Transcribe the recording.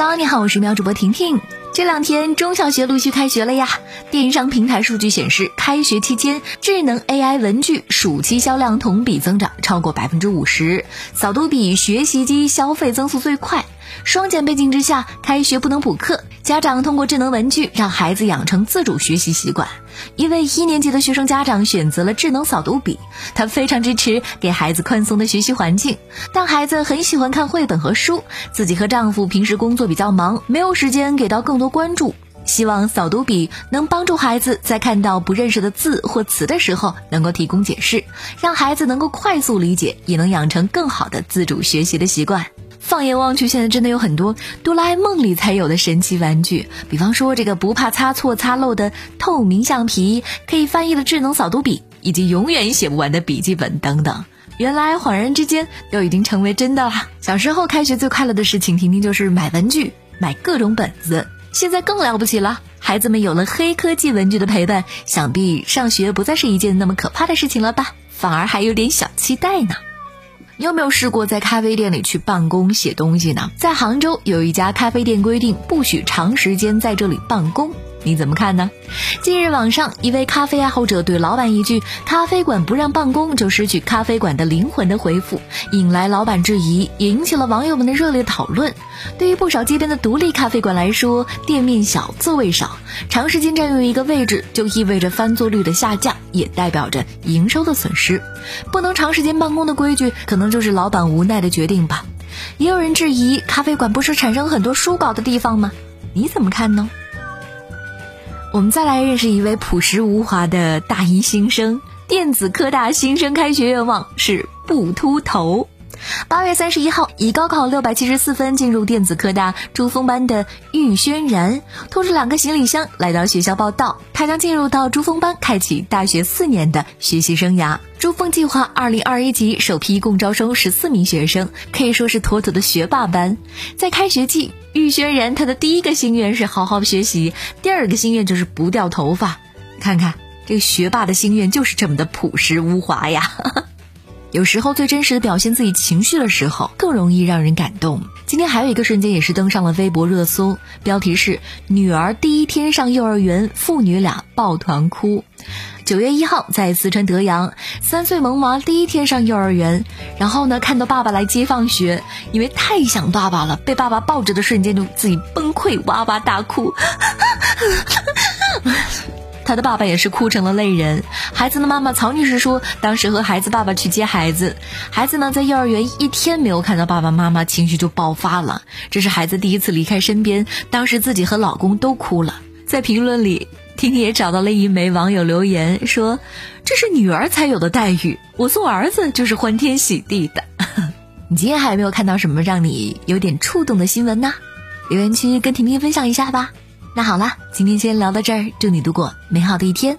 喽你好，我是喵主播婷婷。这两天中小学陆续开学了呀，电商平台数据显示，开学期间智能 AI 文具暑期销量同比增长超过百分之五十，扫读笔、学习机消费增速最快。双减背景之下，开学不能补课，家长通过智能文具让孩子养成自主学习习惯。一位一年级的学生家长选择了智能扫读笔，他非常支持给孩子宽松的学习环境，但孩子很喜欢看绘本和书，自己和丈夫平时工作比较忙，没有时间给到更多关注。希望扫读笔能帮助孩子在看到不认识的字或词的时候，能够提供解释，让孩子能够快速理解，也能养成更好的自主学习的习惯。放眼望去，现在真的有很多哆啦 A 梦里才有的神奇玩具，比方说这个不怕擦错擦漏的透明橡皮，可以翻译的智能扫读笔，以及永远写不完的笔记本等等。原来恍然之间都已经成为真的了。小时候开学最快乐的事情，婷婷就是买文具，买各种本子。现在更了不起了，孩子们有了黑科技文具的陪伴，想必上学不再是一件那么可怕的事情了吧？反而还有点小期待呢。你有没有试过在咖啡店里去办公写东西呢？在杭州有一家咖啡店规定不许长时间在这里办公。你怎么看呢？近日，网上一位咖啡爱好者对老板一句“咖啡馆不让办公，就失去咖啡馆的灵魂”的回复，引来老板质疑，也引起了网友们的热烈讨论。对于不少街边的独立咖啡馆来说，店面小，座位少，长时间占用一个位置，就意味着翻座率的下降，也代表着营收的损失。不能长时间办公的规矩，可能就是老板无奈的决定吧。也有人质疑，咖啡馆不是产生很多书稿的地方吗？你怎么看呢？我们再来认识一位朴实无华的大一新生。电子科大新生开学愿望是不秃头。八月三十一号，以高考六百七十四分进入电子科大珠峰班的玉轩然，拖着两个行李箱来到学校报道。他将进入到珠峰班，开启大学四年的学习生涯。珠峰计划二零二一级首批共招收十四名学生，可以说是妥妥的学霸班。在开学季。玉轩然，他的第一个心愿是好好学习，第二个心愿就是不掉头发。看看这个学霸的心愿就是这么的朴实无华呀。有时候最真实的表现自己情绪的时候，更容易让人感动。今天还有一个瞬间也是登上了微博热搜，标题是“女儿第一天上幼儿园，父女俩抱团哭”。九月一号，在四川德阳，三岁萌娃第一天上幼儿园，然后呢，看到爸爸来接放学，因为太想爸爸了，被爸爸抱着的瞬间就自己崩溃，哇哇大哭。他的爸爸也是哭成了泪人。孩子的妈妈曹女士说，当时和孩子爸爸去接孩子，孩子呢在幼儿园一天没有看到爸爸妈妈，情绪就爆发了。这是孩子第一次离开身边，当时自己和老公都哭了。在评论里。婷婷也找到了一枚网友留言，说：“这是女儿才有的待遇，我送儿子就是欢天喜地的。”你今天还有没有看到什么让你有点触动的新闻呢？留言区跟婷婷分享一下吧。那好了，今天先聊到这儿，祝你度过美好的一天。